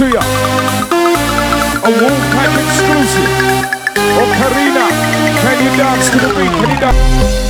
to you. A Wolfpack exclusive. Oh, Karina, can you dance to the beat? Can you dance?